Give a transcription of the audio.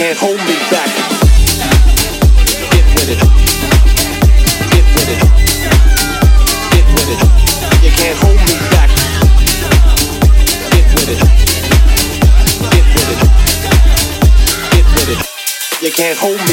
can't hold me back. Get with it. Get with it. Get with it. You can't hold me back. Get with it. Get with it. Get with it. You can't hold me